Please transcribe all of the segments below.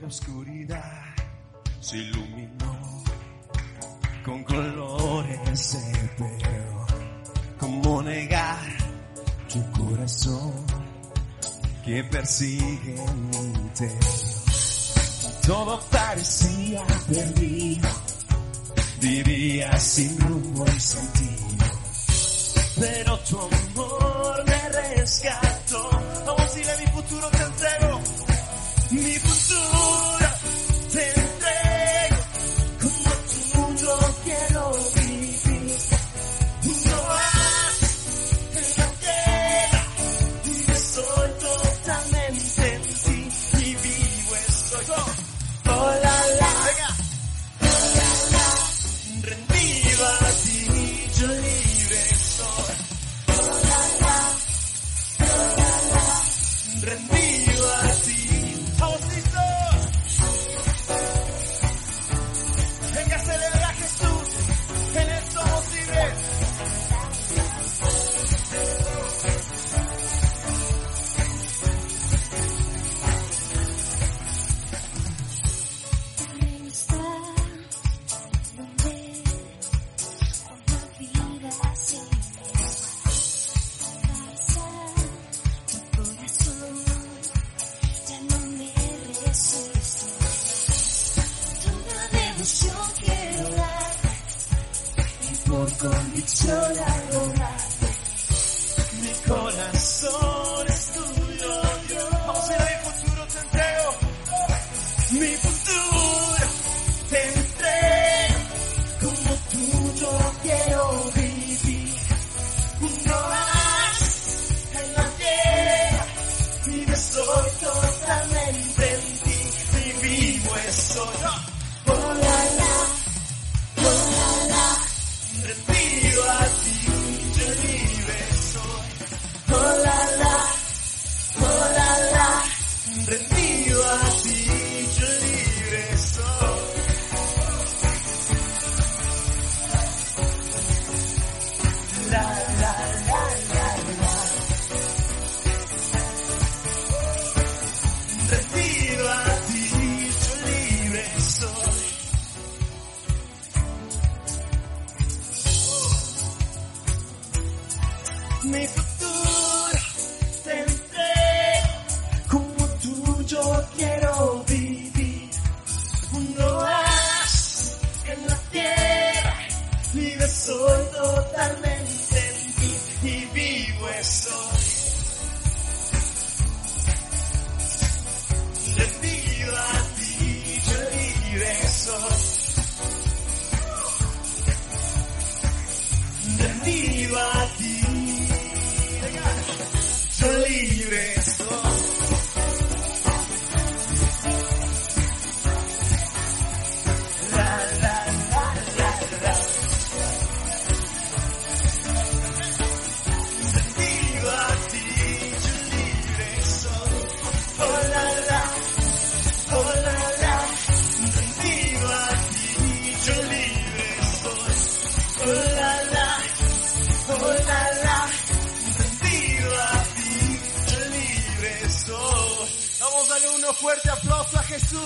La oscuridad se iluminó con colores pero ¿Cómo negar tu corazón que persigue mi interior? Todo parecía perdido, vivía sin rumbo y sentido. Pero tu amor me rescató. Vamos, dile mi por convicción adorar. Mi corazón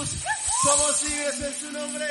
Jesús. Somos libres en su nombre.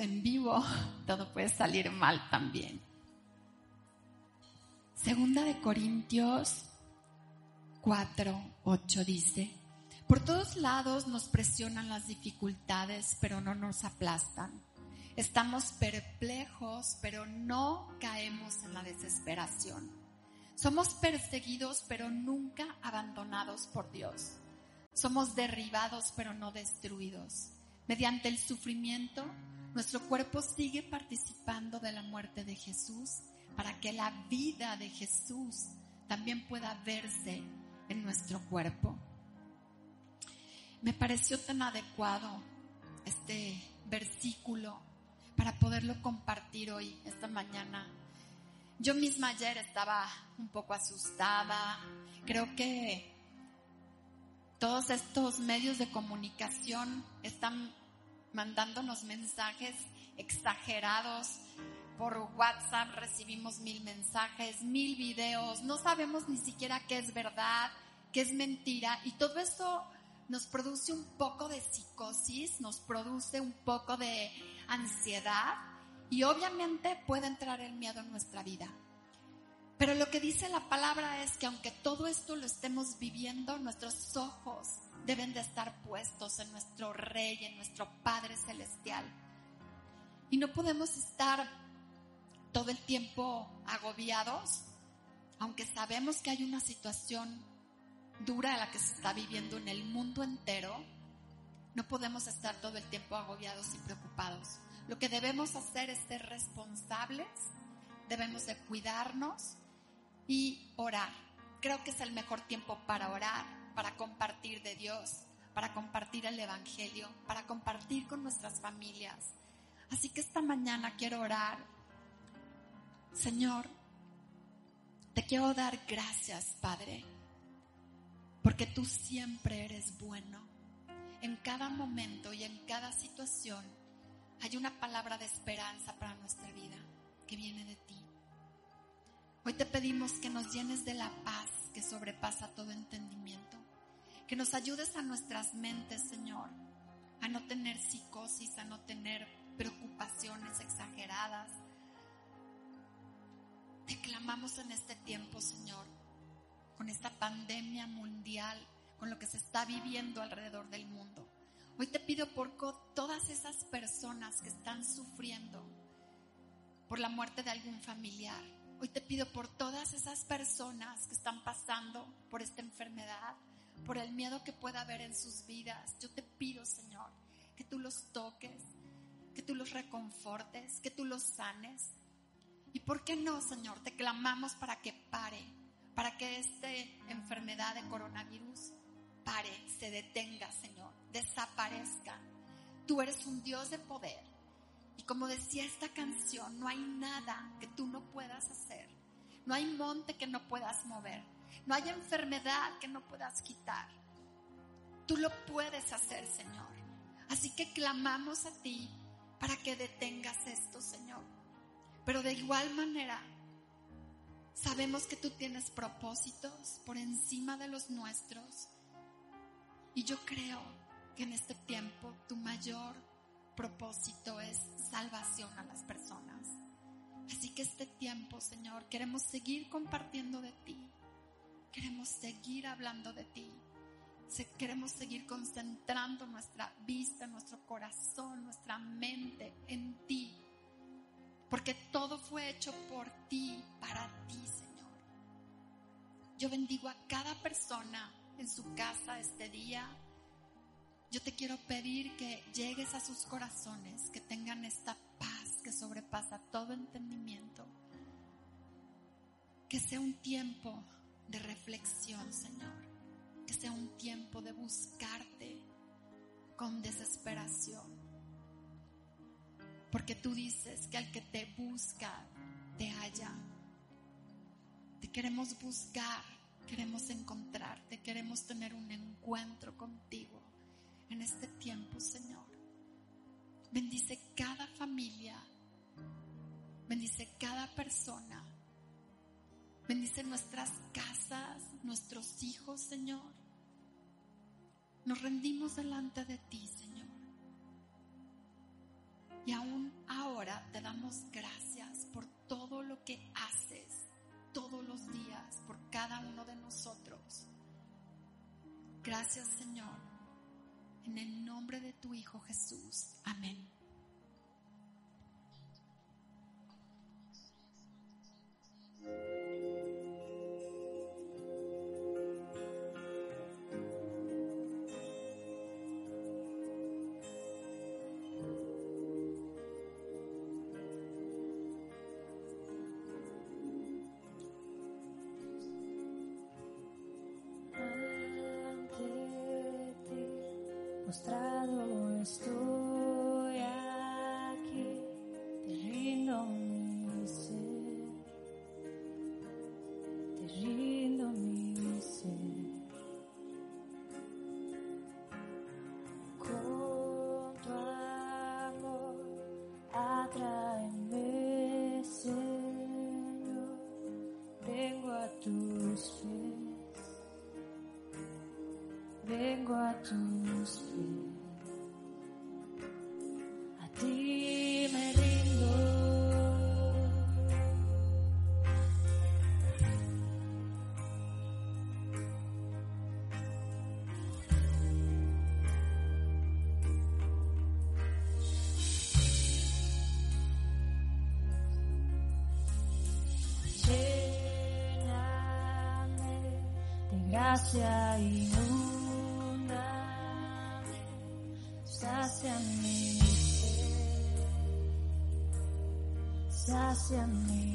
en vivo, todo puede salir mal también. Segunda de Corintios 4, 8 dice, por todos lados nos presionan las dificultades, pero no nos aplastan. Estamos perplejos, pero no caemos en la desesperación. Somos perseguidos, pero nunca abandonados por Dios. Somos derribados, pero no destruidos. Mediante el sufrimiento nuestro cuerpo sigue participando de la muerte de Jesús para que la vida de Jesús también pueda verse en nuestro cuerpo. Me pareció tan adecuado este versículo para poderlo compartir hoy, esta mañana. Yo misma ayer estaba un poco asustada. Creo que todos estos medios de comunicación están mandándonos mensajes exagerados. Por WhatsApp recibimos mil mensajes, mil videos. No sabemos ni siquiera qué es verdad, qué es mentira. Y todo eso nos produce un poco de psicosis, nos produce un poco de ansiedad y obviamente puede entrar el miedo en nuestra vida. Pero lo que dice la palabra es que aunque todo esto lo estemos viviendo, nuestros ojos deben de estar puestos en nuestro Rey, en nuestro Padre Celestial. Y no podemos estar todo el tiempo agobiados, aunque sabemos que hay una situación dura la que se está viviendo en el mundo entero, no podemos estar todo el tiempo agobiados y preocupados. Lo que debemos hacer es ser responsables, debemos de cuidarnos y orar. Creo que es el mejor tiempo para orar, para compartir de Dios, para compartir el Evangelio, para compartir con nuestras familias. Así que esta mañana quiero orar. Señor, te quiero dar gracias, Padre porque tú siempre eres bueno. En cada momento y en cada situación hay una palabra de esperanza para nuestra vida que viene de ti. Hoy te pedimos que nos llenes de la paz que sobrepasa todo entendimiento. Que nos ayudes a nuestras mentes, Señor, a no tener psicosis, a no tener preocupaciones exageradas. Te clamamos en este tiempo, Señor, con esta pandemia mundial, con lo que se está viviendo alrededor del mundo. Hoy te pido por todas esas personas que están sufriendo por la muerte de algún familiar. Hoy te pido por todas esas personas que están pasando por esta enfermedad, por el miedo que pueda haber en sus vidas. Yo te pido, Señor, que tú los toques, que tú los reconfortes, que tú los sanes. ¿Y por qué no, Señor? Te clamamos para que pare para que esta enfermedad de coronavirus pare, se detenga, Señor, desaparezca. Tú eres un Dios de poder. Y como decía esta canción, no hay nada que tú no puedas hacer. No hay monte que no puedas mover. No hay enfermedad que no puedas quitar. Tú lo puedes hacer, Señor. Así que clamamos a ti para que detengas esto, Señor. Pero de igual manera, Sabemos que tú tienes propósitos por encima de los nuestros. Y yo creo que en este tiempo tu mayor propósito es salvación a las personas. Así que este tiempo, Señor, queremos seguir compartiendo de ti. Queremos seguir hablando de ti. Queremos seguir concentrando nuestra vista, nuestro corazón, nuestra mente en ti porque todo fue hecho por ti, para ti, Señor. Yo bendigo a cada persona en su casa este día. Yo te quiero pedir que llegues a sus corazones, que tengan esta paz que sobrepasa todo entendimiento. Que sea un tiempo de reflexión, Señor. Que sea un tiempo de buscarte con desesperación porque tú dices que al que te busca, te halla. Te queremos buscar, queremos encontrarte, queremos tener un encuentro contigo en este tiempo, Señor. Bendice cada familia, bendice cada persona, bendice nuestras casas, nuestros hijos, Señor. Nos rendimos delante de ti, Señor. Y aún ahora te damos gracias por todo lo que haces todos los días por cada uno de nosotros. Gracias Señor, en el nombre de tu Hijo Jesús. Amén. frustrado estoy. 下一路那里下想你下想你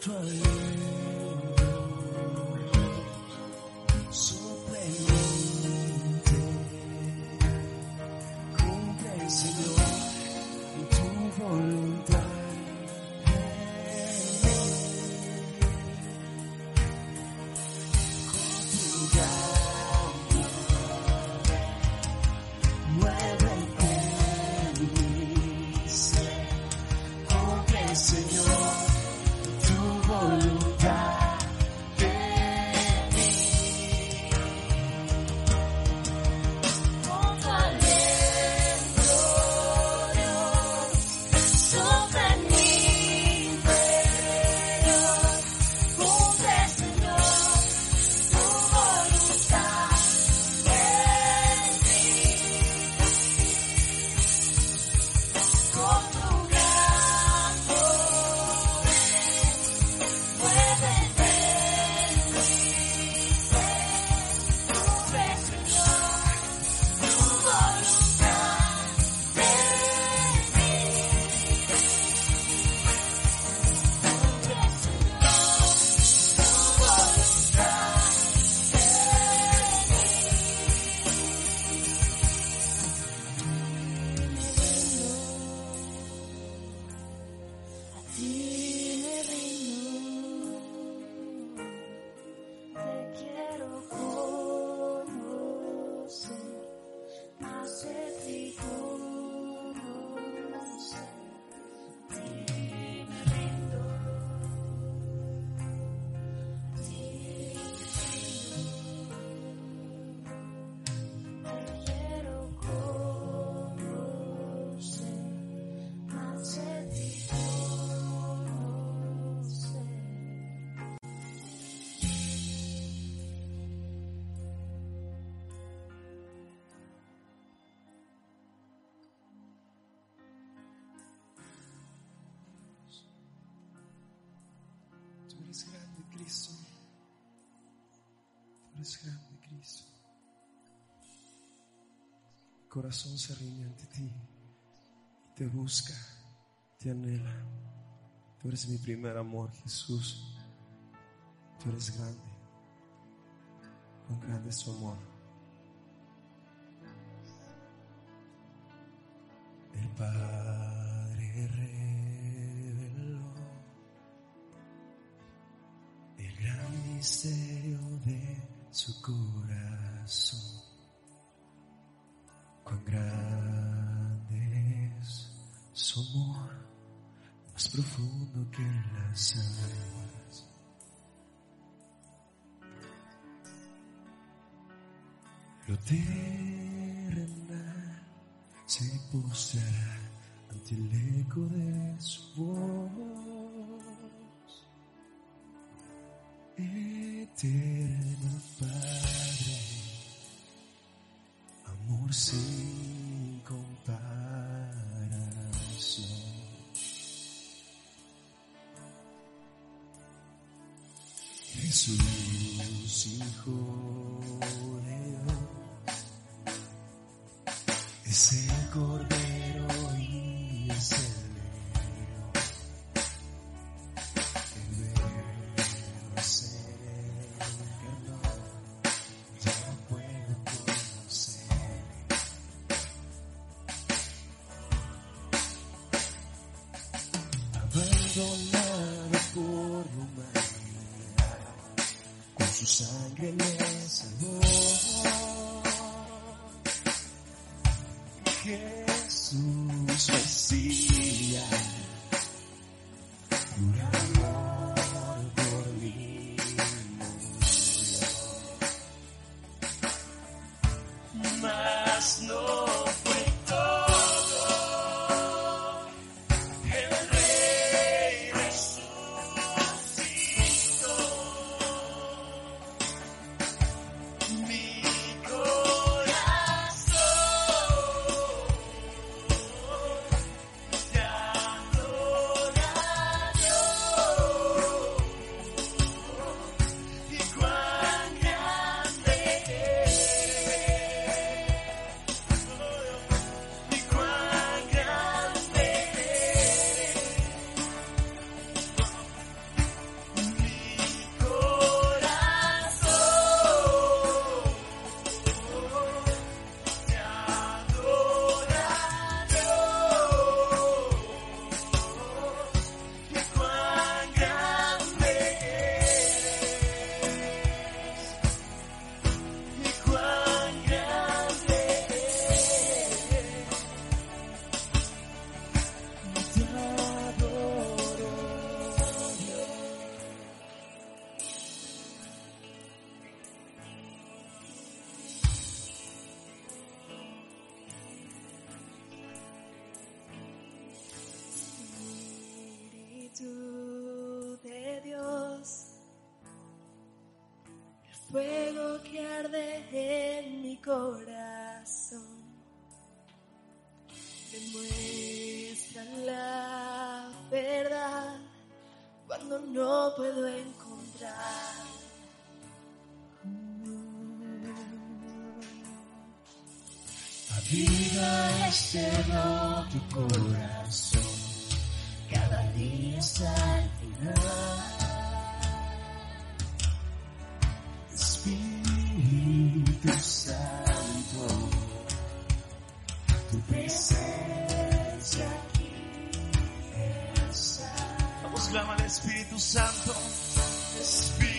try. Tú eres grande, Cristo. Tú eres grande, Cristo. Mi corazón se riñe ante ti. Te busca, te anhela. Tú eres mi primer amor, Jesús. Tú eres grande. Con grande es tu amor. El Padre. Es el cordero. fuego que arde en mi corazón. Me muestran la verdad cuando no puedo encontrar. Abriga este roto corazón, cada día hasta el final Espíritu Santo, tu presencia aquí es Vamos, clama al Espíritu Santo. Espíritu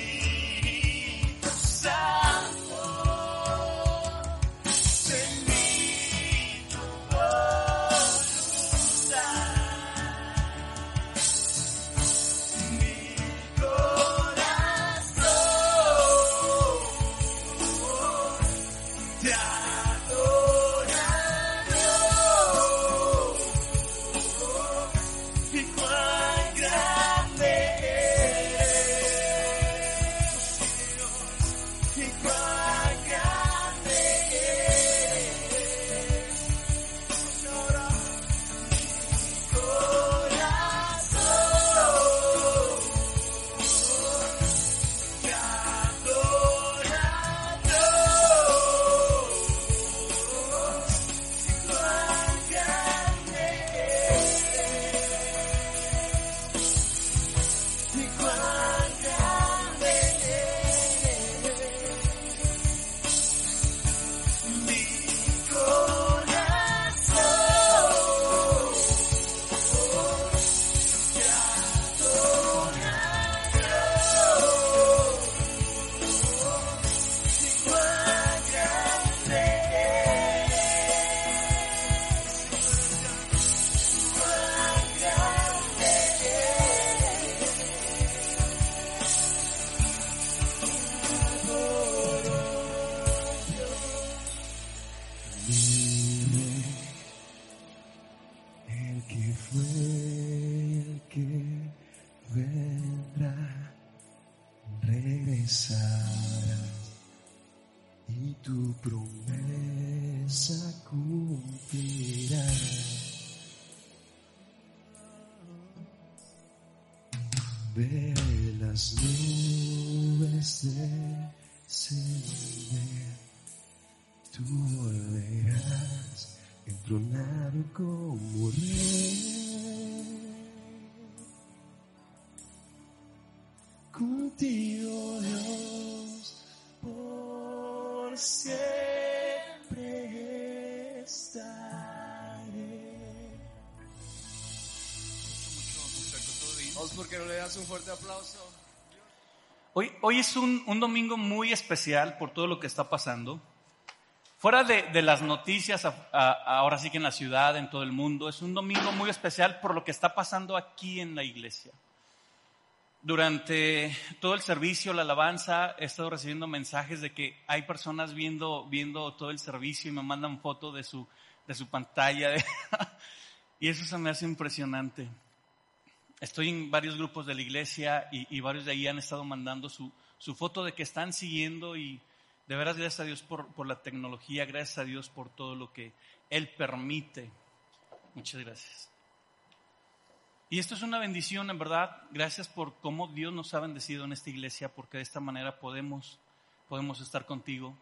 un fuerte aplauso. Hoy, hoy es un, un domingo muy especial por todo lo que está pasando. Fuera de, de las noticias, a- a- ahora sí que en la ciudad, en todo el mundo, es un domingo muy especial por lo que está pasando aquí en la iglesia. Durante todo el servicio, la alabanza, he estado recibiendo mensajes de que hay personas viendo, viendo todo el servicio y me mandan foto de su, de su pantalla. de- y eso se me hace impresionante. Estoy en varios grupos de la iglesia y, varios de ahí han estado mandando su, su foto de que están siguiendo y de veras gracias a Dios por, por la tecnología, gracias a Dios por todo lo que Él permite. Muchas gracias. Y esto es una bendición, en verdad. Gracias por cómo Dios nos ha bendecido en esta iglesia, porque de esta manera podemos, podemos estar contigo.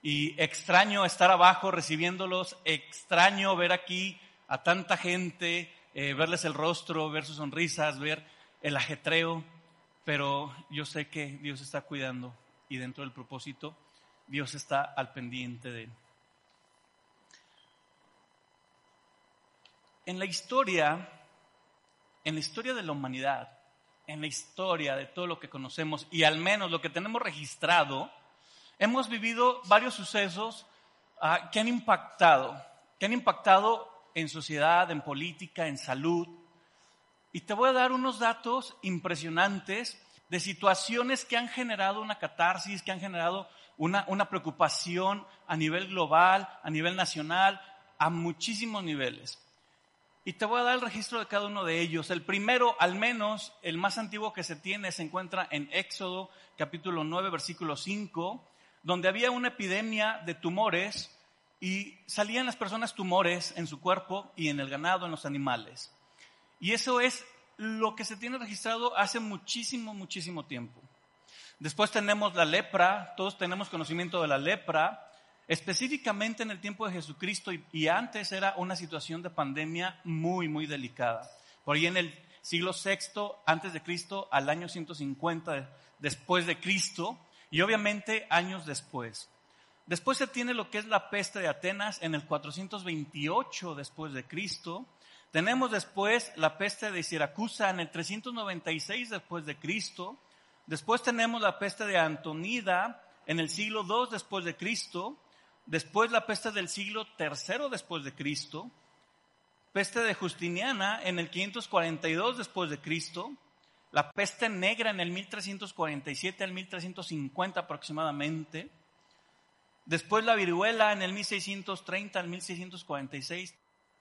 Y extraño estar abajo recibiéndolos, extraño ver aquí a tanta gente, eh, verles el rostro, ver sus sonrisas, ver el ajetreo, pero yo sé que Dios está cuidando y dentro del propósito, Dios está al pendiente de él. En la historia, en la historia de la humanidad, en la historia de todo lo que conocemos y al menos lo que tenemos registrado, hemos vivido varios sucesos ah, que han impactado, que han impactado en sociedad, en política, en salud. Y te voy a dar unos datos impresionantes de situaciones que han generado una catarsis, que han generado una, una preocupación a nivel global, a nivel nacional, a muchísimos niveles. Y te voy a dar el registro de cada uno de ellos. El primero, al menos el más antiguo que se tiene, se encuentra en Éxodo capítulo 9, versículo 5, donde había una epidemia de tumores y salían las personas tumores en su cuerpo y en el ganado, en los animales. Y eso es lo que se tiene registrado hace muchísimo, muchísimo tiempo. Después tenemos la lepra, todos tenemos conocimiento de la lepra, específicamente en el tiempo de Jesucristo y, antes era una situación de pandemia muy, muy delicada. Por ahí en el siglo VI antes de Cristo al año 150 de- después de Cristo y obviamente años después. Después se tiene lo que es la peste de Atenas en el 428 después de Cristo. Tenemos después la peste de Siracusa en el 396 después de Cristo. Después tenemos la peste de Antonida en el siglo II después de Cristo. Después la peste del siglo III después de Cristo. Peste de Justiniana en el 542 después de Cristo. La peste negra en el 1347 al 1350 aproximadamente. Después la viruela en el 1630 al 1646.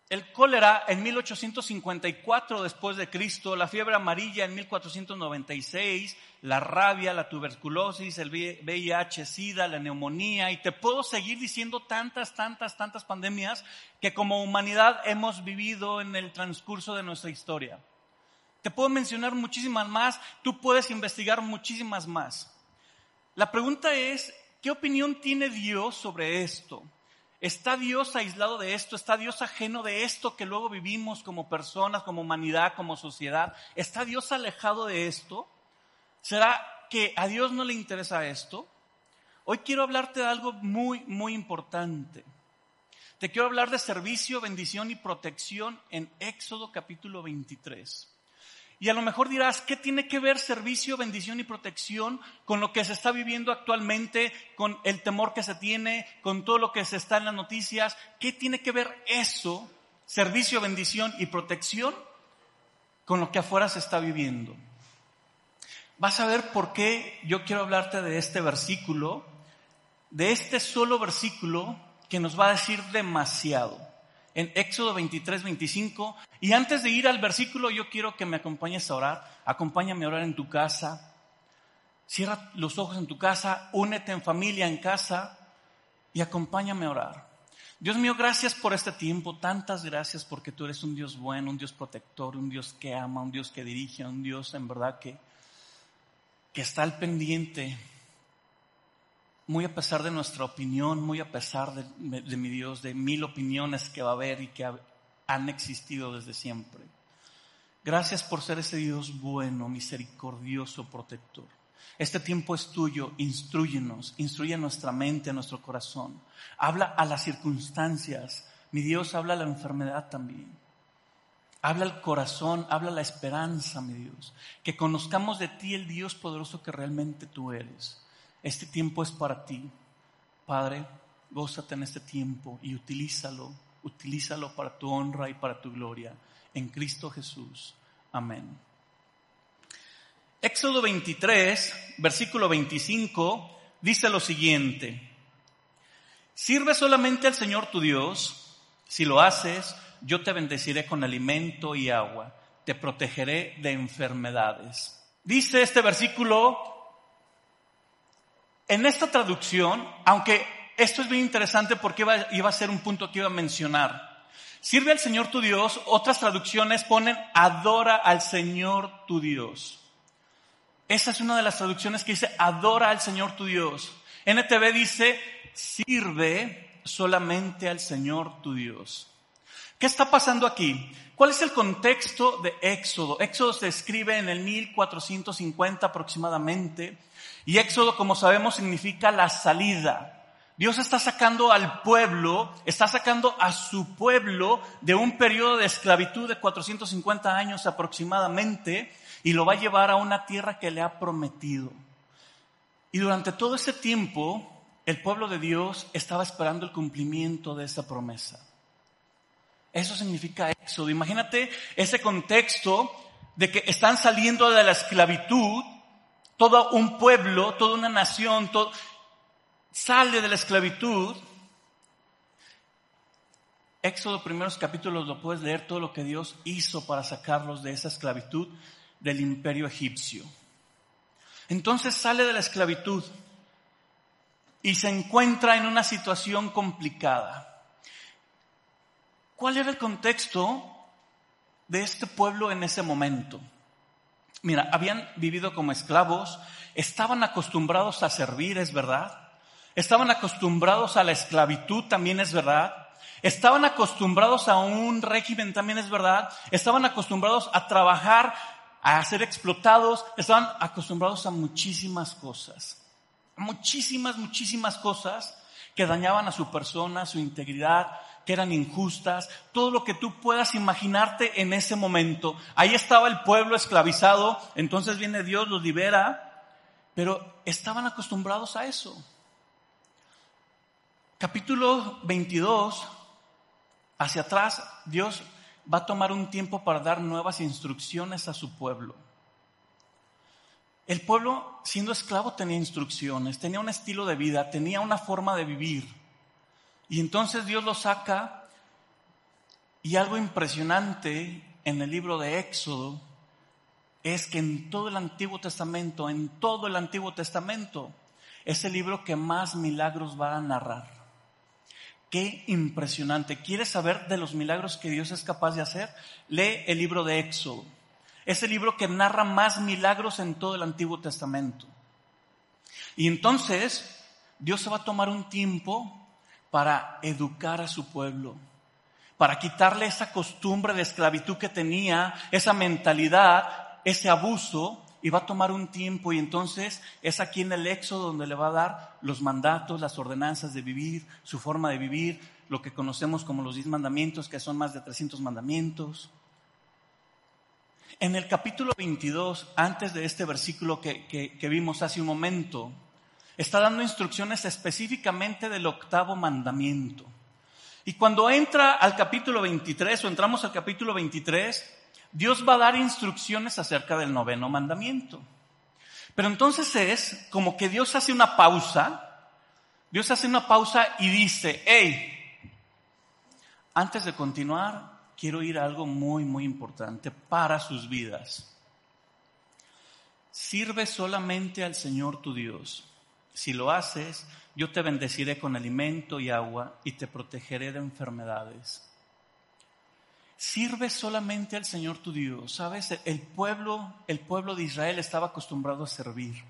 El cólera en 1854 después de Cristo, la fiebre amarilla en 1496, la rabia, la tuberculosis, el VIH, SIDA, la neumonía, y te puedo seguir diciendo tantas, tantas, tantas pandemias que como humanidad hemos vivido en el transcurso de nuestra historia. Te puedo mencionar muchísimas más, tú puedes investigar muchísimas más. La pregunta es, ¿qué opinión tiene Dios sobre esto? ¿Está Dios aislado de esto? ¿Está Dios ajeno de esto que luego vivimos como personas, como humanidad, como sociedad? ¿Está Dios alejado de esto? ¿Será que a Dios no le interesa esto? Hoy quiero hablarte de algo muy, muy importante. Te quiero hablar de servicio, bendición y protección en Éxodo capítulo 23. Y a lo mejor dirás, ¿qué tiene que ver servicio, bendición y protección con lo que se está viviendo actualmente, con el temor que se tiene, con todo lo que se está en las noticias? ¿Qué tiene que ver eso, servicio, bendición y protección, con lo que afuera se está viviendo? Vas a ver por qué yo quiero hablarte de este versículo, de este solo versículo que nos va a decir demasiado en Éxodo 23, 25. Y antes de ir al versículo, yo quiero que me acompañes a orar. Acompáñame a orar en tu casa. Cierra los ojos en tu casa, únete en familia en casa y acompáñame a orar. Dios mío, gracias por este tiempo, tantas gracias porque tú eres un Dios bueno, un Dios protector, un Dios que ama, un Dios que dirige, un Dios en verdad que, que está al pendiente, muy a pesar de nuestra opinión, muy a pesar de, mi Dios, de mil opiniones que va a haber y que ha- han existido desde siempre. Gracias por ser ese Dios bueno, misericordioso, protector. Este tiempo es tuyo, instruyenos, instruye nuestra mente, nuestro corazón. Habla a las circunstancias. Mi Dios habla a la enfermedad también. Habla al corazón, habla la esperanza, mi Dios. Que conozcamos de ti el Dios poderoso que realmente tú eres. Este tiempo es para ti. Padre, gózate en este tiempo y utilízalo, utilízalo para tu honra y para tu gloria. En Cristo Jesús. Amén. Éxodo 23, versículo 25, dice lo siguiente. Sirve solamente al Señor tu Dios. Si lo haces, yo te bendeciré con alimento y agua. Te protegeré de enfermedades. Dice este versículo, en esta traducción, aunque esto es bien interesante porque iba, iba a ser un punto que iba a mencionar. Sirve al Señor tu Dios. Otras traducciones ponen adora al Señor tu Dios. Esa es una de las traducciones que dice adora al Señor tu Dios. NTV dice sirve solamente al Señor tu Dios. ¿Qué está pasando aquí? ¿Cuál es el contexto de Éxodo? Éxodo se escribe en el 1450 aproximadamente y Éxodo, como sabemos, significa la salida. Dios está sacando al pueblo, está sacando a su pueblo de un periodo de esclavitud de 450 años aproximadamente y lo va a llevar a una tierra que le ha prometido. Y durante todo ese tiempo, el pueblo de Dios estaba esperando el cumplimiento de esa promesa. Eso significa éxodo. Imagínate ese contexto de que están saliendo de la esclavitud, todo un pueblo, toda una nación, sale de la esclavitud. Éxodo, primeros capítulos, lo puedes leer todo lo que Dios hizo para sacarlos de esa esclavitud del imperio egipcio. Entonces sale de la esclavitud y se encuentra en una situación complicada. ¿Cuál era el contexto de este pueblo en ese momento? Mira, habían vivido como esclavos, estaban acostumbrados a servir, es verdad. Estaban acostumbrados a la esclavitud, también es verdad. Estaban acostumbrados a un régimen, también es verdad. Estaban acostumbrados a trabajar, a ser explotados. Estaban acostumbrados a muchísimas cosas. Muchísimas, muchísimas cosas que dañaban a su persona, su integridad, que eran injustas, todo lo que tú puedas imaginarte en ese momento. Ahí estaba el pueblo esclavizado, entonces viene Dios, los libera, pero estaban acostumbrados a eso. Capítulo 22, hacia atrás, Dios va a tomar un tiempo para dar nuevas instrucciones a su pueblo. El pueblo, siendo esclavo, tenía instrucciones, tenía un estilo de vida, tenía una forma de vivir. Y entonces Dios lo saca y algo impresionante en el libro de Éxodo es que en todo el Antiguo Testamento, en todo el Antiguo Testamento, es el libro que más milagros va a narrar. Qué impresionante. ¿Quieres saber de los milagros que Dios es capaz de hacer? Lee el libro de Éxodo. Es el libro que narra más milagros en todo el Antiguo Testamento. Y entonces Dios se va a tomar un tiempo para educar a su pueblo, para quitarle esa costumbre de esclavitud que tenía, esa mentalidad, ese abuso, y va a tomar un tiempo y entonces es aquí en el Éxodo donde le va a dar los mandatos, las ordenanzas de vivir, su forma de vivir, lo que conocemos como los diez mandamientos, que son más de 300 mandamientos. En el capítulo 22, antes de este versículo que, que, que vimos hace un momento, está dando instrucciones específicamente del octavo mandamiento. Y cuando entra al capítulo 23 o entramos al capítulo 23, Dios va a dar instrucciones acerca del noveno mandamiento. Pero entonces es como que Dios hace una pausa, Dios hace una pausa y dice, hey, antes de continuar, quiero ir a algo muy, muy importante para sus vidas. Sirve solamente al Señor tu Dios. Si lo haces, yo te bendeciré con alimento y agua y te protegeré de enfermedades. Sirve solamente al Señor tu Dios. Sabes, el pueblo, el pueblo de Israel estaba acostumbrado a servir.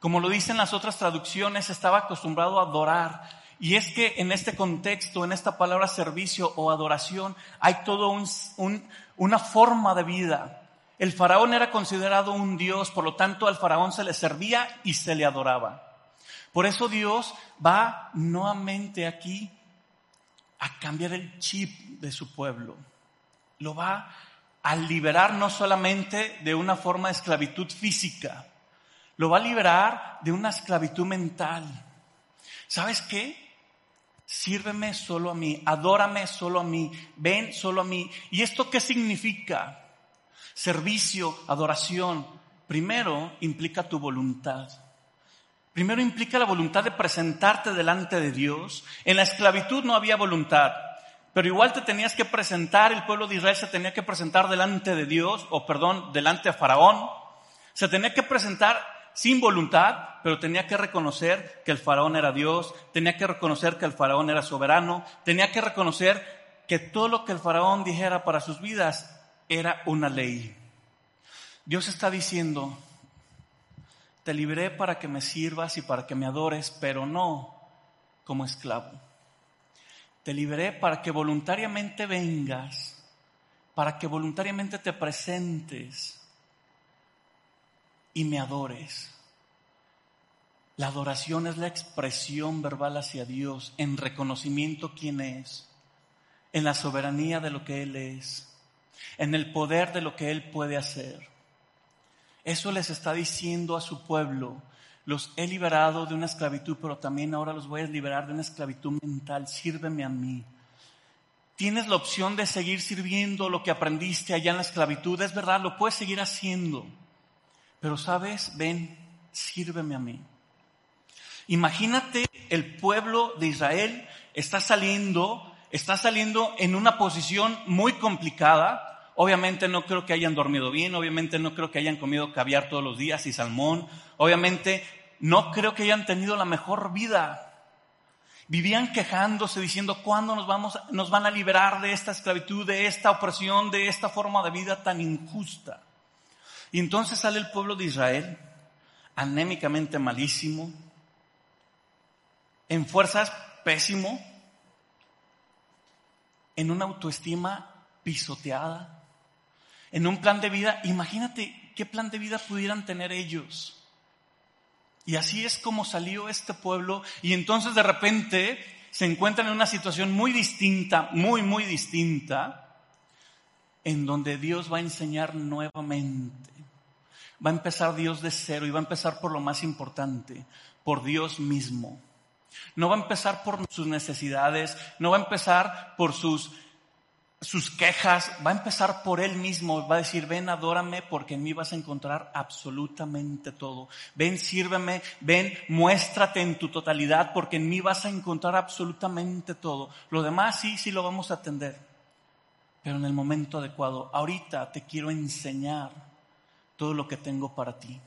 Como lo dicen las otras traducciones, estaba acostumbrado a adorar. Y es que en este contexto, en esta palabra servicio o adoración, hay todo un, un, una forma de vida. El faraón era considerado un dios, por lo tanto al faraón se le servía y se le adoraba. Por eso Dios va nuevamente aquí a cambiar el chip de su pueblo. Lo va a liberar no solamente de una forma de esclavitud física, lo va a liberar de una esclavitud mental. ¿Sabes qué? Sírveme solo a mí, adórame solo a mí, ven solo a mí. ¿Y esto qué significa? Servicio, adoración, primero implica tu voluntad. Primero implica la voluntad de presentarte delante de Dios. En la esclavitud no había voluntad, pero igual te tenías que presentar, el pueblo de Israel se tenía que presentar delante de Dios, o perdón, delante de Faraón. Se tenía que presentar sin voluntad, pero tenía que reconocer que el faraón era Dios, tenía que reconocer que el faraón era soberano, tenía que reconocer que todo lo que el faraón dijera para sus vidas era una ley. Dios está diciendo, te libré para que me sirvas y para que me adores, pero no como esclavo. Te libré para que voluntariamente vengas, para que voluntariamente te presentes y me adores. La adoración es la expresión verbal hacia Dios en reconocimiento quién es, en la soberanía de lo que Él es, en el poder de lo que Él puede hacer. Eso les está diciendo a su pueblo. Los he liberado de una esclavitud, pero también ahora los voy a liberar de una esclavitud mental. Sírveme a mí. Tienes la opción de seguir sirviendo lo que aprendiste allá en la esclavitud. Es verdad, lo puedes seguir haciendo. Pero sabes, ven, sírveme a mí. Imagínate el pueblo de Israel está saliendo, está saliendo en una posición muy complicada Obviamente no creo que hayan dormido bien, obviamente no creo que hayan comido caviar todos los días y salmón, obviamente no creo que hayan tenido la mejor vida. Vivían quejándose diciendo, ¿cuándo nos, vamos, nos van a liberar de esta esclavitud, de esta opresión, de esta forma de vida tan injusta? Y entonces sale el pueblo de Israel, anémicamente malísimo, en fuerzas pésimo, en una autoestima pisoteada, en un plan de vida, imagínate qué plan de vida pudieran tener ellos. Y así es como salió este pueblo y entonces de repente se encuentran en una situación muy distinta, muy, muy distinta, en donde Dios va a enseñar nuevamente. Va a empezar Dios de cero y va a empezar por lo más importante, por Dios mismo. No va a empezar por sus necesidades, no va a empezar por sus sus quejas, va a empezar por él mismo, va a decir, ven, adórame porque en mí vas a encontrar absolutamente todo. Ven, sírveme, ven, muéstrate en tu totalidad porque en mí vas a encontrar absolutamente todo. Lo demás sí, sí lo vamos a atender, pero en el momento adecuado. Ahorita te quiero enseñar todo lo que tengo para ti.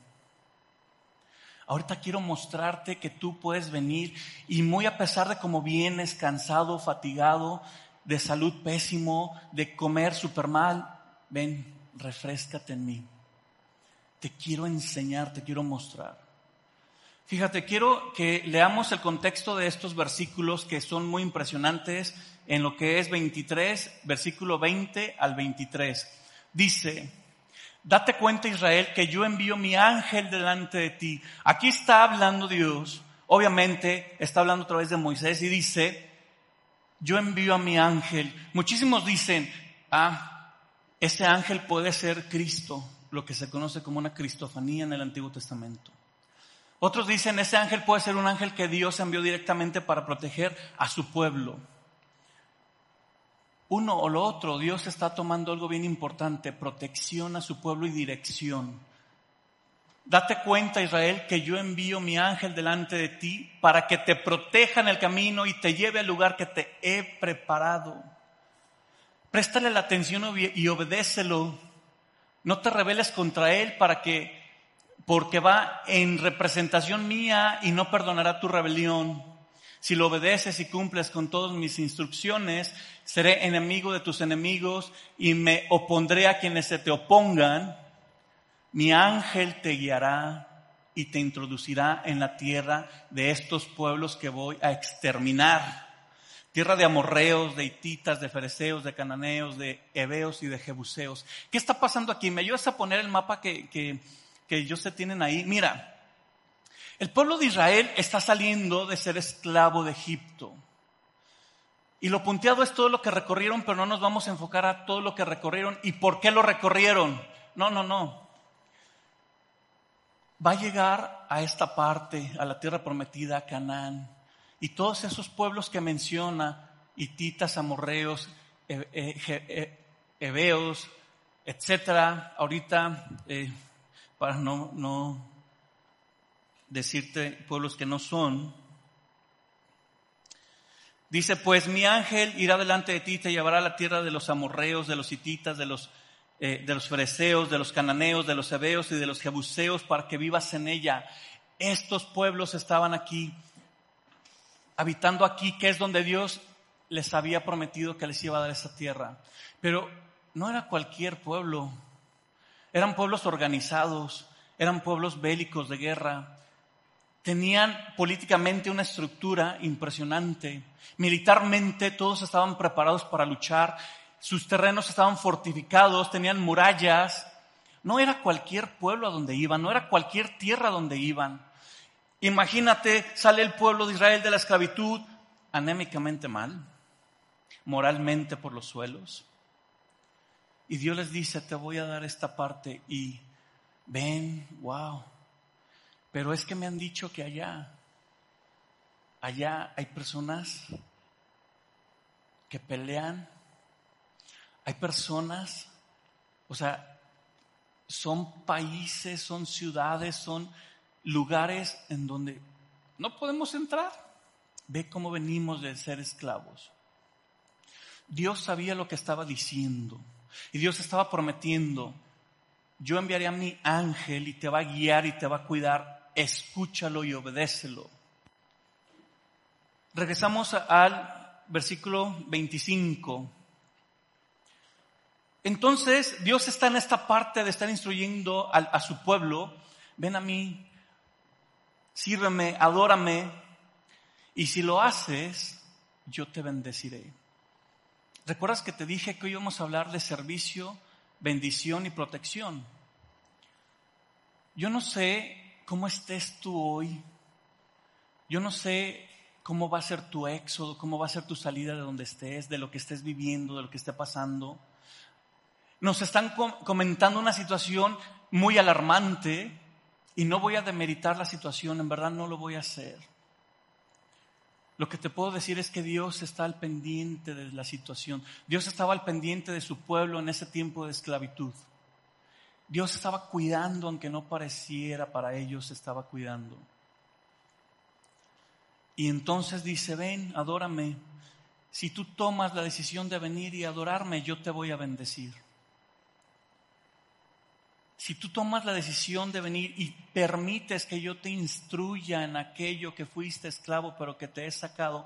Ahorita quiero mostrarte que tú puedes venir y muy a pesar de cómo vienes cansado, fatigado, de salud pésimo, de comer súper mal, ven, refrescate en mí. Te quiero enseñar, te quiero mostrar. Fíjate, quiero que leamos el contexto de estos versículos que son muy impresionantes en lo que es 23, versículo 20 al 23. Dice, date cuenta Israel que yo envío mi ángel delante de ti. Aquí está hablando Dios, obviamente está hablando a través de Moisés y dice, yo envío a mi ángel. Muchísimos dicen, ah, ese ángel puede ser Cristo, lo que se conoce como una cristofanía en el Antiguo Testamento. Otros dicen, ese ángel puede ser un ángel que Dios envió directamente para proteger a su pueblo. Uno o lo otro, Dios está tomando algo bien importante, protección a su pueblo y dirección. Date cuenta, Israel, que yo envío mi ángel delante de ti para que te proteja en el camino y te lleve al lugar que te he preparado. Préstale la atención y obedécelo. No te rebeles contra él para que porque va en representación mía y no perdonará tu rebelión. Si lo obedeces y cumples con todas mis instrucciones, seré enemigo de tus enemigos y me opondré a quienes se te opongan. Mi ángel te guiará y te introducirá en la tierra de estos pueblos que voy a exterminar. Tierra de amorreos, de hititas, de fereceos, de cananeos, de heveos y de jebuseos. ¿Qué está pasando aquí? ¿Me ayudas a poner el mapa que, que, que ellos se tienen ahí? Mira, el pueblo de Israel está saliendo de ser esclavo de Egipto. Y lo punteado es todo lo que recorrieron, pero no nos vamos a enfocar a todo lo que recorrieron y por qué lo recorrieron. No, no, no. Va a llegar a esta parte, a la tierra prometida, a Canaán. Y todos esos pueblos que menciona, hititas, amorreos, e- e- e- heveos, etcétera, ahorita, eh, para no, no decirte pueblos que no son. Dice, pues mi ángel irá delante de ti te llevará a la tierra de los amorreos, de los hititas, de los, eh, de los de los cananeos, de los heveos y de los jebuseos para que vivas en ella. Estos pueblos estaban aquí, habitando aquí, que es donde Dios les había prometido que les iba a dar esa tierra. Pero no era cualquier pueblo, eran pueblos organizados, eran pueblos bélicos de guerra, tenían políticamente una estructura impresionante. Militarmente todos estaban preparados para luchar, sus terrenos estaban fortificados, tenían murallas. No era cualquier pueblo a donde iban, no era cualquier tierra donde iban. Imagínate, sale el pueblo de Israel de la esclavitud anémicamente mal, moralmente por los suelos. Y Dios les dice, te voy a dar esta parte y ven, wow. Pero es que me han dicho que allá, allá hay personas que pelean, hay personas, o sea, son países, son ciudades, son lugares en donde no podemos entrar. Ve cómo venimos de ser esclavos. Dios sabía lo que estaba diciendo y Dios estaba prometiendo, yo enviaré a mi ángel y te va a guiar y te va a cuidar, escúchalo y obedécelo. Regresamos al versículo 25. Entonces Dios está en esta parte de estar instruyendo a, su pueblo, ven a mí, sírveme, adórame, y si lo haces, yo te bendeciré. ¿Recuerdas que te dije que hoy íbamos a hablar de servicio, bendición y protección? Yo no sé cómo estés tú hoy. Yo no sé cómo va a ser tu éxodo, cómo va a ser tu salida de donde estés, de lo que estés viviendo, de lo que esté pasando. Nos están comentando una situación muy alarmante y no voy a demeritar la situación, en verdad no lo voy a hacer. Lo que te puedo decir es que Dios está al pendiente de la situación. Dios estaba al pendiente de su pueblo en ese tiempo de esclavitud. Dios estaba cuidando, aunque no pareciera para ellos, estaba cuidando. Y entonces dice, ven, adórame. Si tú tomas la decisión de venir y adorarme, yo te voy a bendecir. Si tú tomas la decisión de venir y permites que yo te instruya en aquello que fuiste esclavo pero que te he sacado,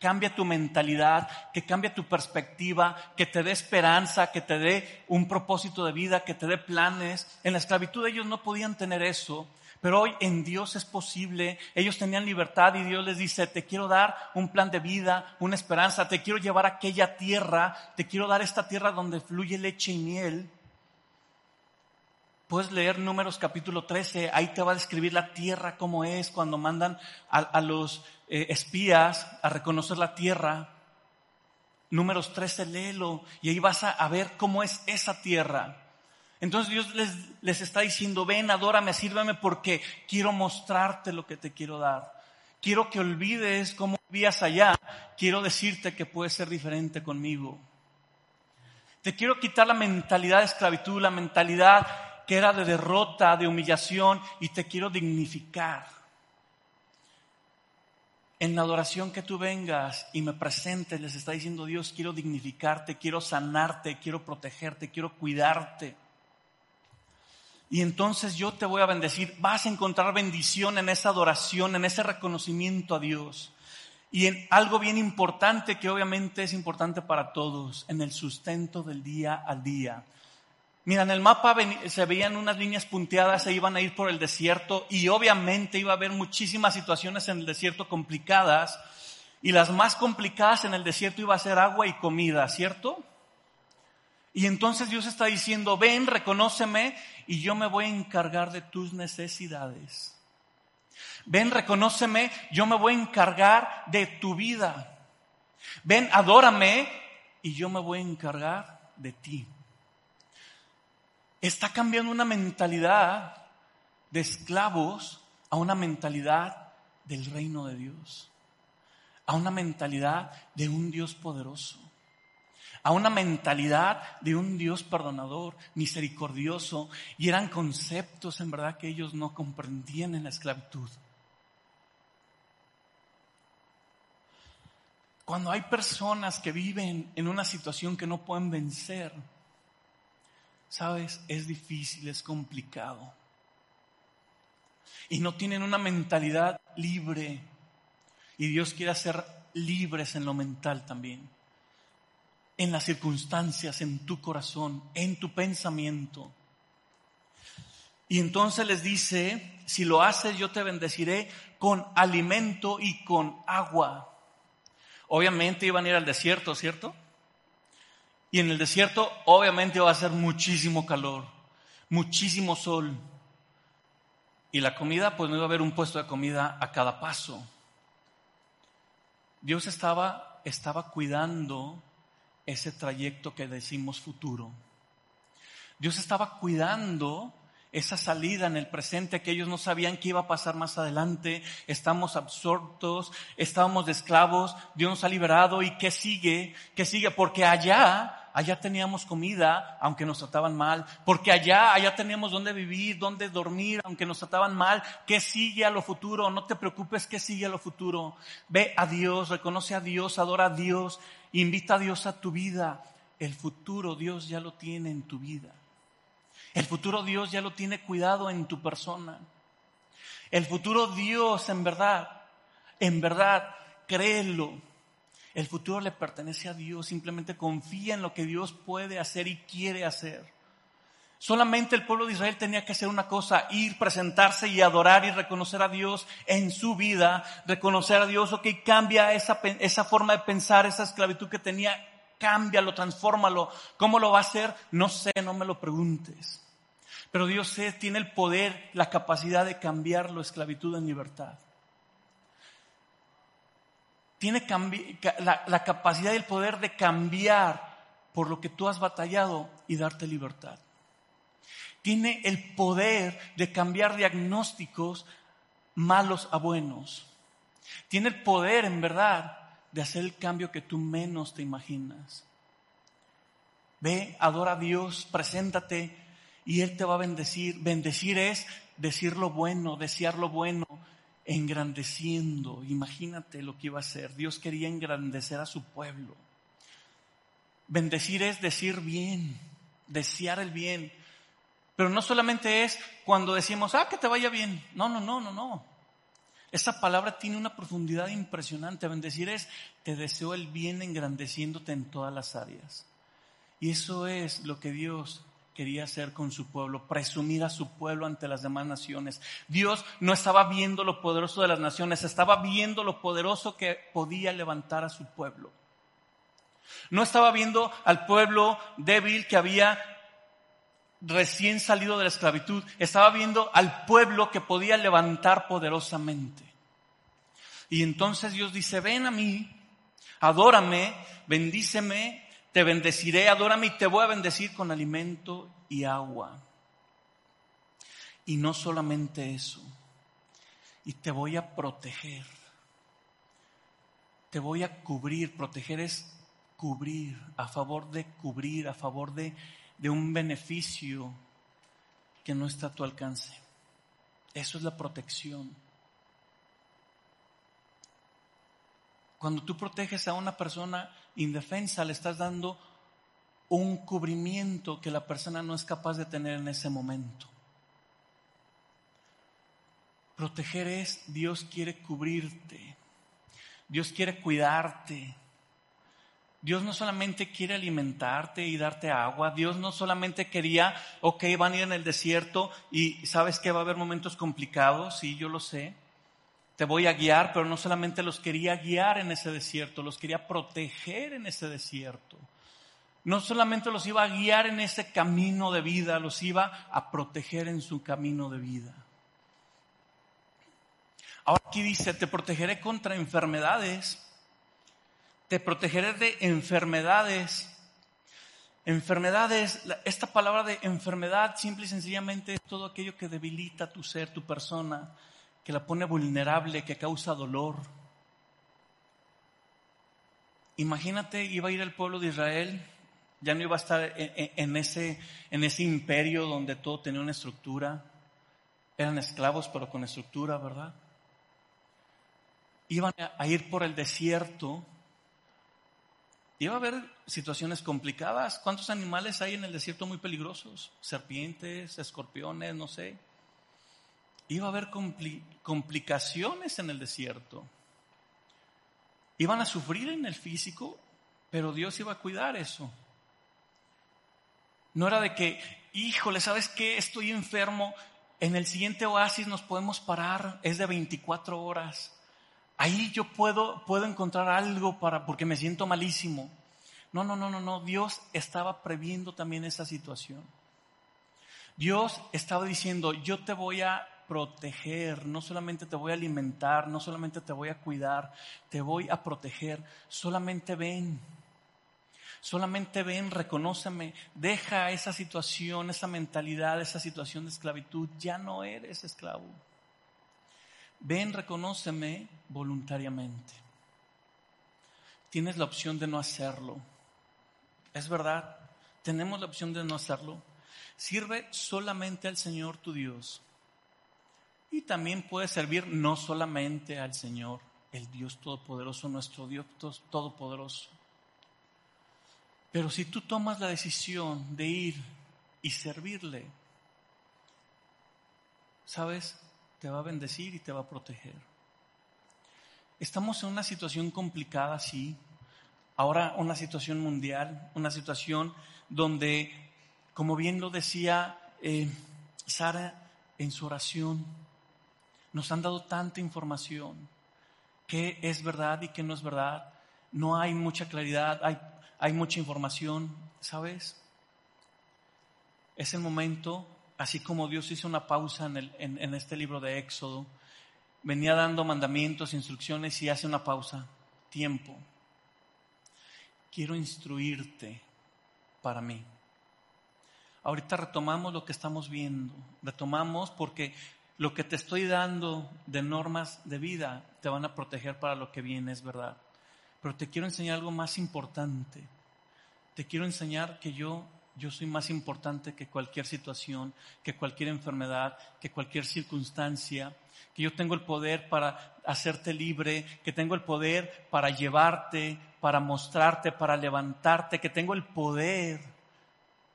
cambia tu mentalidad, que cambie tu perspectiva, que te dé esperanza, que te dé un propósito de vida, que te dé planes. En la esclavitud ellos no podían tener eso, pero hoy en Dios es posible. Ellos tenían libertad y Dios les dice, te quiero dar un plan de vida, una esperanza, te quiero llevar a aquella tierra, te quiero dar esta tierra donde fluye leche y miel. Puedes leer Números capítulo 13, ahí te va a describir la tierra como es cuando mandan a, los eh, espías a reconocer la tierra. Números 13, léelo y ahí vas a, a ver cómo es esa tierra. Entonces Dios les, les está diciendo, ven, adórame, sírveme porque quiero mostrarte lo que te quiero dar. Quiero que olvides cómo vivías allá. Quiero decirte que puedes ser diferente conmigo. Te quiero quitar la mentalidad de esclavitud, la mentalidad que era de derrota, de humillación, y te quiero dignificar. En la adoración que tú vengas y me presentes, les está diciendo Dios, quiero dignificarte, quiero sanarte, quiero protegerte, quiero cuidarte. Y entonces yo te voy a bendecir. Vas a encontrar bendición en esa adoración, en ese reconocimiento a Dios. Y en algo bien importante que obviamente es importante para todos, en el sustento del día al día. Mira, en el mapa se veían unas líneas punteadas, se iban a ir por el desierto y obviamente iba a haber muchísimas situaciones en el desierto complicadas y las más complicadas en el desierto iba a ser agua y comida, ¿cierto? Y entonces Dios está diciendo, ven, reconóceme y yo me voy a encargar de tus necesidades. Ven, reconóceme, yo me voy a encargar de tu vida. Ven, adórame y yo me voy a encargar de ti. Está cambiando una mentalidad de esclavos a una mentalidad del reino de Dios, a una mentalidad de un Dios poderoso, a una mentalidad de un Dios perdonador, misericordioso, y eran conceptos en verdad que ellos no comprendían en la esclavitud. Cuando hay personas que viven en una situación que no pueden vencer, Sabes, es difícil, es complicado. Y no tienen una mentalidad libre. Y Dios quiere hacer libres en lo mental también. En las circunstancias, en tu corazón, en tu pensamiento. Y entonces les dice, si lo haces yo te bendeciré con alimento y con agua. Obviamente iban a ir al desierto, ¿cierto? Y en el desierto obviamente va a ser muchísimo calor, muchísimo sol. Y la comida, pues no iba a haber un puesto de comida a cada paso. Dios estaba, estaba cuidando ese trayecto que decimos futuro. Dios estaba cuidando esa salida en el presente que ellos no sabían qué iba a pasar más adelante. Estamos absortos, estábamos de esclavos, Dios nos ha liberado y qué sigue, qué sigue, porque allá allá teníamos comida, aunque nos trataban mal, porque allá, allá teníamos donde vivir, donde dormir, aunque nos trataban mal. ¿Qué sigue a lo futuro? No te preocupes, ¿qué sigue a lo futuro? Ve a Dios, reconoce a Dios, adora a Dios, invita a Dios a tu vida. El futuro Dios ya lo tiene en tu vida. El futuro Dios ya lo tiene cuidado en tu persona. El futuro Dios, en verdad, en verdad, créelo el futuro le pertenece a Dios, simplemente confía en lo que Dios puede hacer y quiere hacer. Solamente el pueblo de Israel tenía que hacer una cosa, ir, presentarse y adorar y reconocer a Dios en su vida, reconocer a Dios, ok, cambia esa, esa forma de pensar, esa esclavitud que tenía, cámbialo, transfórmalo. ¿Cómo lo va a hacer? No sé, no me lo preguntes. Pero Dios tiene el poder, la capacidad de cambiarlo, esclavitud en libertad tiene la, capacidad y el poder de cambiar por lo que tú has batallado y darte libertad. Tiene el poder de cambiar diagnósticos malos a buenos. Tiene el poder, en verdad, de hacer el cambio que tú menos te imaginas. Ve, adora a Dios, preséntate y Él te va a bendecir. Bendecir es decir lo bueno, desear lo bueno, engrandeciendo. Imagínate lo que iba a hacer. Dios quería engrandecer a su pueblo. Bendecir es decir bien, desear el bien. Pero no solamente es cuando decimos, ah, que te vaya bien. No, no, no, no, no. Esa palabra tiene una profundidad impresionante. Bendecir es, te deseo el bien engrandeciéndote en todas las áreas. Y eso es lo que Dios quería hacer con su pueblo, presumir a su pueblo ante las demás naciones. Dios no estaba viendo lo poderoso de las naciones, estaba viendo lo poderoso que podía levantar a su pueblo. No estaba viendo al pueblo débil que había recién salido de la esclavitud, estaba viendo al pueblo que podía levantar poderosamente. Y entonces Dios dice, ven a mí, adórame, bendíceme, te bendeciré, adórame y te voy a bendecir con alimento y agua. Y no solamente eso, y te voy a proteger. Te voy a cubrir. Proteger es cubrir, a favor de cubrir, a favor de, de un beneficio que no está a tu alcance. Eso es la protección. Cuando tú proteges a una persona indefensa, le estás dando un cubrimiento que la persona no es capaz de tener en ese momento. Proteger es, Dios quiere cubrirte, Dios quiere cuidarte. Dios no solamente quiere alimentarte y darte agua, Dios no solamente quería, ok, van a ir en el desierto y sabes que va a haber momentos complicados, sí, yo lo sé, te voy a guiar, pero no solamente los quería guiar en ese desierto, los quería proteger en ese desierto. No solamente los iba a guiar en ese camino de vida, los iba a proteger en su camino de vida. Ahora aquí dice, te protegeré contra enfermedades, te protegeré de enfermedades. Enfermedades, esta palabra de enfermedad simple y sencillamente es todo aquello que debilita tu ser, tu persona, que la pone vulnerable, que causa dolor. Imagínate, iba a ir el pueblo de Israel, ya no iba a estar en, ese, en ese imperio donde todo tenía una estructura. Eran esclavos, pero con estructura, ¿verdad? Iban a ir por el desierto. Iba a haber situaciones complicadas. ¿Cuántos animales hay en el desierto muy peligrosos? Serpientes, escorpiones, no sé iba a haber complicaciones en el desierto. Iban a sufrir en el físico, pero Dios iba a cuidar eso. No era de que, híjole, ¿sabes qué? Estoy enfermo. En el siguiente oasis nos podemos parar, es de 24 horas. Ahí yo puedo, puedo encontrar algo para, porque me siento malísimo. No, no, no, no, no. Dios estaba previendo también esa situación. Dios estaba diciendo, yo te voy a proteger, no solamente te voy a alimentar, no solamente te voy a cuidar, te voy a proteger, solamente ven. Solamente ven, reconóceme, deja esa situación, esa mentalidad, esa situación de esclavitud, ya no eres esclavo. Ven, reconóceme voluntariamente. Tienes la opción de no hacerlo. Es verdad, tenemos la opción de no hacerlo. Sirve solamente al Señor tu Dios y también puede servir no solamente al Señor, el Dios Todopoderoso, nuestro Dios Todopoderoso. Pero si tú tomas la decisión de ir y servirle, ¿sabes? Te va a bendecir y te va a proteger. Estamos en una situación complicada, sí. Ahora una situación mundial, una situación donde, como bien lo decía eh, Sara en su oración, nos han dado tanta información. ¿Qué es verdad y qué no es verdad? No hay mucha claridad, hay, hay mucha información, ¿sabes? Es el momento, así como Dios hizo una pausa en, el, en, en este libro de Éxodo, venía dando mandamientos, instrucciones y hace una pausa. Tiempo. Quiero instruirte para mí. Ahorita retomamos lo que estamos viendo. Retomamos porque lo que te estoy dando de normas de vida te van a proteger para lo que viene, es verdad. Pero te quiero enseñar algo más importante. Te quiero enseñar que yo, yo soy más importante que cualquier situación, que cualquier enfermedad, que cualquier circunstancia, que yo tengo el poder para hacerte libre, que tengo el poder para llevarte, para mostrarte, para levantarte, que tengo el poder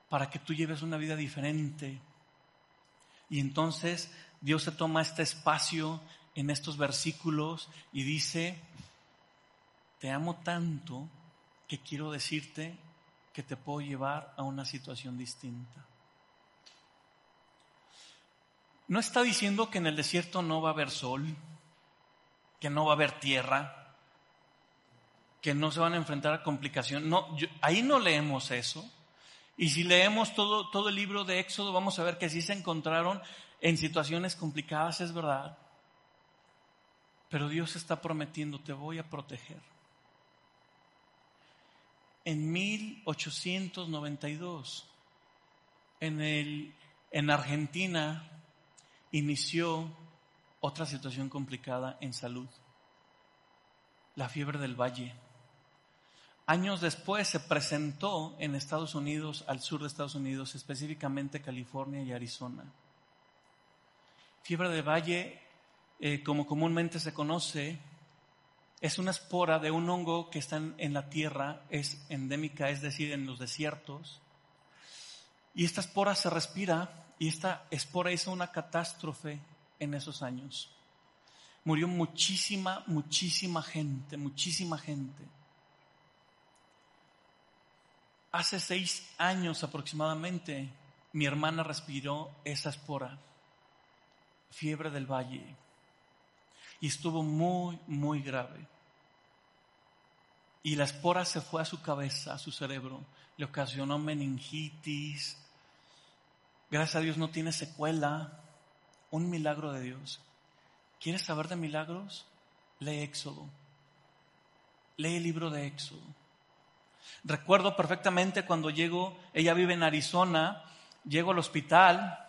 para que tú lleves una vida diferente. Y entonces Dios se toma este espacio en estos versículos y dice, te amo tanto que quiero decirte que te puedo llevar a una situación distinta. No está diciendo que en el desierto no va a haber sol, que no va a haber tierra, que no se van a enfrentar a complicaciones. No, ahí no leemos eso. Y si leemos todo, todo el libro de Éxodo, vamos a ver que sí se encontraron en situaciones complicadas, es verdad. Pero Dios está prometiendo, te voy a proteger. En 1892, en, el, en Argentina, inició otra situación complicada en salud, la fiebre del valle. Años después se presentó en Estados Unidos, al sur de Estados Unidos, específicamente California y Arizona. Fiebre de valle, eh, como comúnmente se conoce, es una espora de un hongo que está en, la tierra, es endémica, es decir, en los desiertos. Y esta espora se respira y esta espora hizo una catástrofe en esos años. murió muchísima, muchísima gente, muchísima gente. Hace seis años aproximadamente, mi hermana respiró esa espora, fiebre del valle, y estuvo muy, muy grave. Y la espora se fue a su cabeza, a su cerebro, le ocasionó meningitis. Gracias a Dios no tiene secuela, un milagro de Dios. ¿Quieres saber de milagros? Lee Éxodo. Lee el libro de Éxodo. Recuerdo perfectamente cuando llego, ella vive en Arizona, llego al hospital,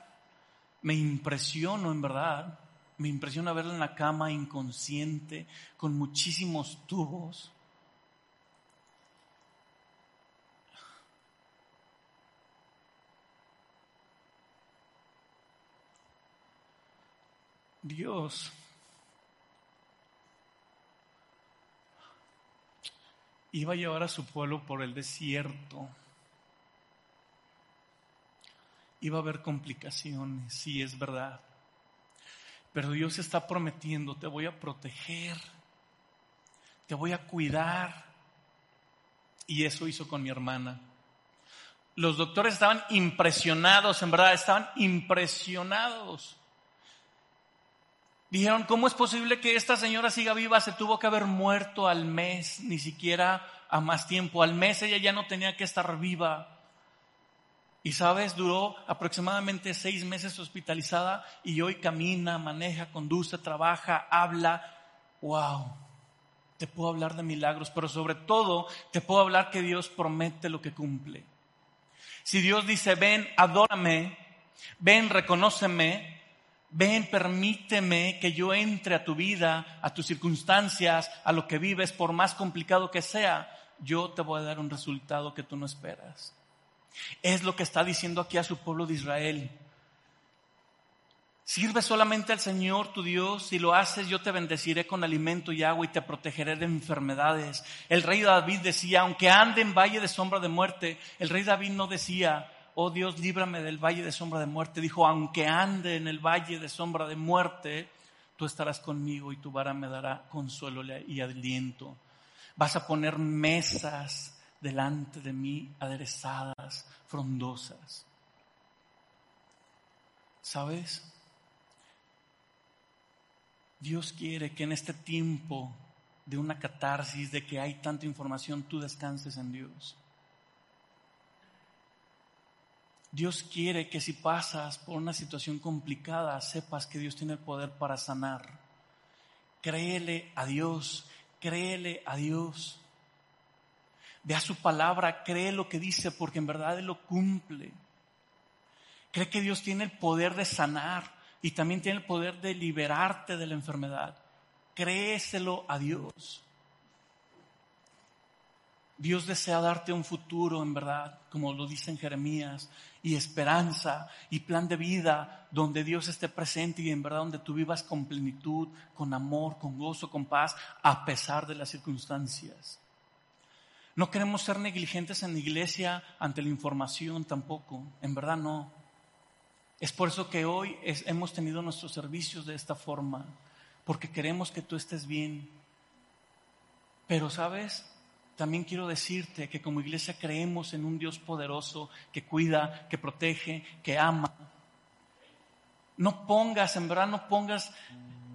me impresiono en verdad, me impresiona verla en la cama inconsciente, con muchísimos tubos. Dios iba a llevar a su pueblo por el desierto. Iba a haber complicaciones, sí es verdad. Pero Dios está prometiendo, te voy a proteger, te voy a cuidar. Y eso hizo con mi hermana. Los doctores estaban impresionados, en verdad, estaban impresionados. Dijeron, ¿cómo es posible que esta señora siga viva? Se tuvo que haber muerto al mes, ni siquiera a más tiempo. Al mes ella ya no tenía que estar viva. Y sabes, duró aproximadamente seis meses hospitalizada y hoy camina, maneja, conduce, trabaja, habla. ¡Wow! Te puedo hablar de milagros, pero sobre todo te puedo hablar que Dios promete lo que cumple. Si Dios dice, ven, adórame, ven, reconóceme, ven, permíteme que yo entre a tu vida, a tus circunstancias, a lo que vives, por más complicado que sea, yo te voy a dar un resultado que tú no esperas. Es lo que está diciendo aquí a su pueblo de Israel. Sirve solamente al Señor tu Dios, si lo haces yo te bendeciré con alimento y agua y te protegeré de enfermedades. El rey David decía, aunque ande en valle de sombra de muerte, el rey David no decía, oh Dios, líbrame del valle de sombra de muerte. Dijo, aunque ande en el valle de sombra de muerte, tú estarás conmigo y tu vara me dará consuelo y aliento. Vas a poner mesas delante de mí aderezadas, frondosas. ¿Sabes? Dios quiere que en este tiempo de una catarsis, de que hay tanta información, tú descanses en Dios. Dios quiere que si pasas por una situación complicada, sepas que Dios tiene el poder para sanar. Créele a Dios, créele a Dios. Ve a su palabra, cree lo que dice, porque en verdad Él lo cumple. Cree que Dios tiene el poder de sanar y también tiene el poder de liberarte de la enfermedad. Créeselo a Dios. Dios desea darte un futuro, en verdad, como lo dice en Jeremías, y esperanza y plan de vida donde Dios esté presente y en verdad donde tú vivas con plenitud, con amor, con gozo, con paz, a pesar de las circunstancias. No queremos ser negligentes en la iglesia ante la información tampoco, en verdad no. Es por eso que hoy hemos tenido nuestros servicios de esta forma, porque queremos que tú estés bien. Pero, ¿sabes? también quiero decirte que como iglesia creemos en un Dios poderoso que cuida, que protege, que ama. No pongas, en verdad, no pongas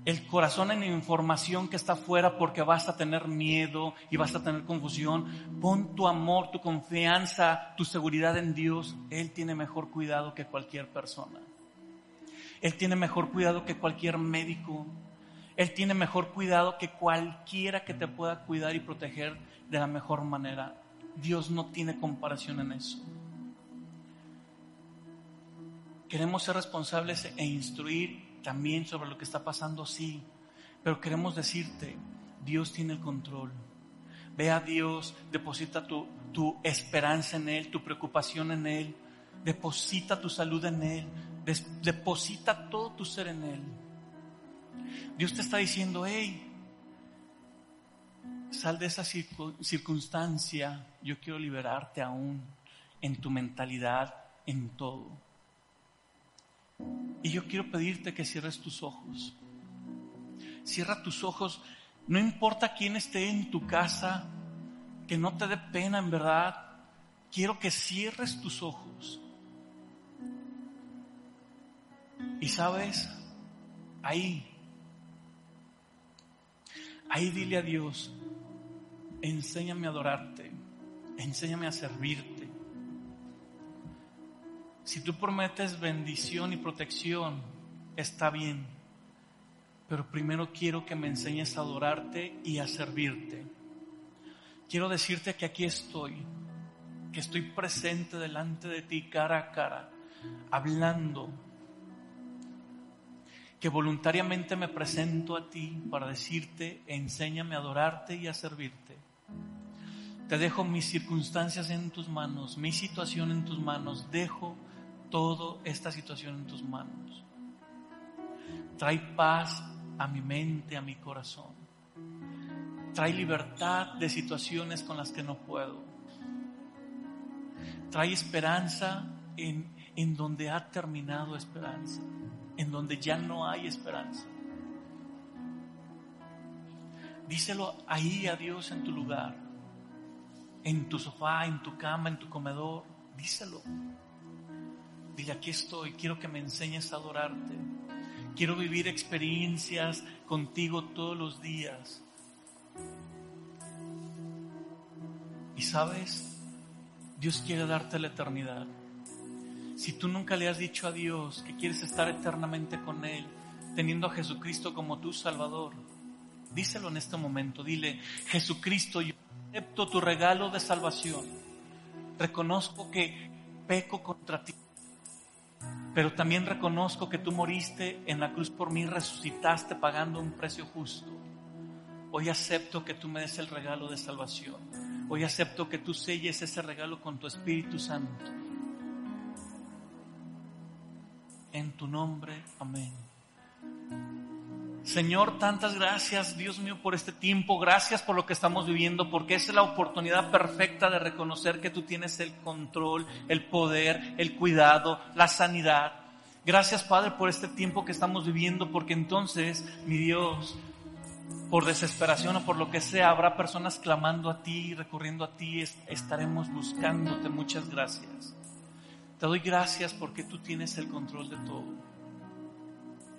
el corazón en información que está afuera porque vas a tener miedo y vas a tener confusión. Pon tu amor, tu confianza, tu seguridad en Dios. Él tiene mejor cuidado que cualquier persona. Él tiene mejor cuidado que cualquier médico. Él tiene mejor cuidado que cualquiera que te pueda cuidar y proteger de la mejor manera. Dios no tiene comparación en eso. Queremos ser responsables e instruir también sobre lo que está pasando, sí, pero queremos decirte, Dios tiene el control. Ve a Dios, deposita tu, tu esperanza en Él, tu preocupación en Él, deposita tu salud en Él, deposita todo tu ser en Él. Dios te está diciendo, hey, sal de esa circunstancia, yo quiero liberarte aún en tu mentalidad, en todo. Y yo quiero pedirte que cierres tus ojos. Cierra tus ojos. No importa quién esté en tu casa, que no te dé pena en verdad. Quiero que cierres tus ojos. Y sabes, ahí, ahí dile a Dios, enséñame a adorarte, enséñame a servirte. Si tú prometes bendición y protección, está bien, pero primero quiero que me enseñes a adorarte y a servirte. Quiero decirte que aquí estoy, que estoy presente delante de ti cara a cara, hablando, que voluntariamente me presento a ti para decirte, enséñame a adorarte y a servirte. Te dejo mis circunstancias en tus manos, mi situación en tus manos, dejo toda esta situación en tus manos. Trae paz a mi mente, a mi corazón. Trae libertad de situaciones con las que no puedo. Trae esperanza en, en donde ha terminado esperanza, en donde ya no hay esperanza. Díselo ahí a Dios en tu lugar, en tu sofá, en tu cama, en tu comedor. Díselo. Dile, aquí estoy, quiero que me enseñes a adorarte. Quiero vivir experiencias contigo todos los días. Y sabes, Dios quiere darte la eternidad. Si tú nunca le has dicho a Dios que quieres estar eternamente con Él, teniendo a Jesucristo como tu Salvador, díselo en este momento. Dile, Jesucristo, yo acepto tu regalo de salvación. Reconozco que peco contra ti pero también reconozco que tú moriste en la cruz por mí, resucitaste pagando un precio justo. Hoy acepto que tú me des el regalo de salvación. Hoy acepto que tú selles ese regalo con tu Espíritu Santo. En tu nombre, amén. Señor, tantas gracias, Dios mío, por este tiempo. Gracias por lo que estamos viviendo, porque es la oportunidad perfecta de reconocer que tú tienes el control, el poder, el cuidado, la sanidad. Gracias, Padre, por este tiempo que estamos viviendo, porque entonces, mi Dios, por desesperación o por lo que sea, habrá personas clamando a ti, recurriendo a ti, estaremos buscándote. Muchas gracias. Te doy gracias porque tú tienes el control de todo.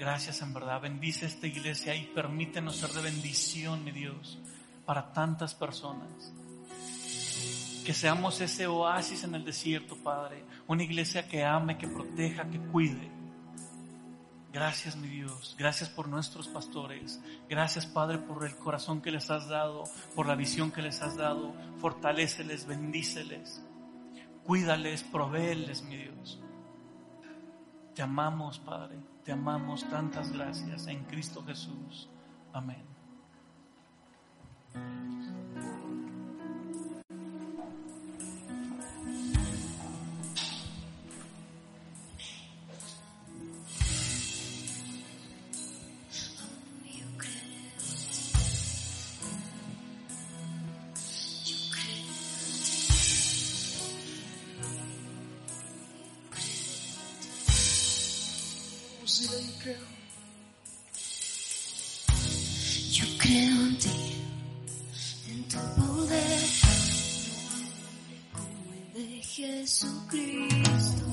Gracias en verdad. Bendice esta iglesia y permítenos ser de bendición, mi Dios, para tantas personas. Que seamos ese oasis en el desierto, Padre. Una iglesia que ame, que proteja, que cuide. Gracias, mi Dios. Gracias por nuestros pastores. Gracias, Padre, por el corazón que les has dado, por la visión que les has dado. Fortaléceles, bendíceles. Cuídales, provéeles, mi Dios. Te amamos, Padre. Te amamos. Tantas gracias en Cristo Jesús. Amén. Yo creo en ti, en tu poder, como el de Jesucristo.